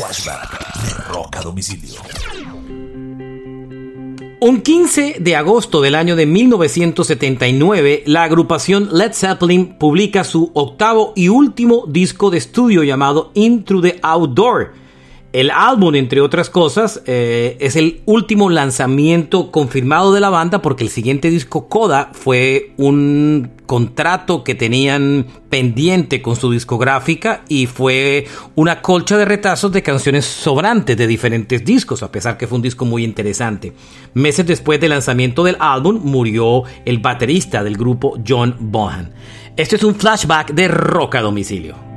Flashback Rock a Domicilio. Un 15 de agosto del año de 1979, la agrupación Led Zeppelin publica su octavo y último disco de estudio llamado Into the Outdoor. El álbum, entre otras cosas, eh, es el último lanzamiento confirmado de la banda porque el siguiente disco Coda fue un contrato que tenían pendiente con su discográfica y fue una colcha de retazos de canciones sobrantes de diferentes discos, a pesar que fue un disco muy interesante. Meses después del lanzamiento del álbum murió el baterista del grupo John Bohan. Este es un flashback de Rock a domicilio.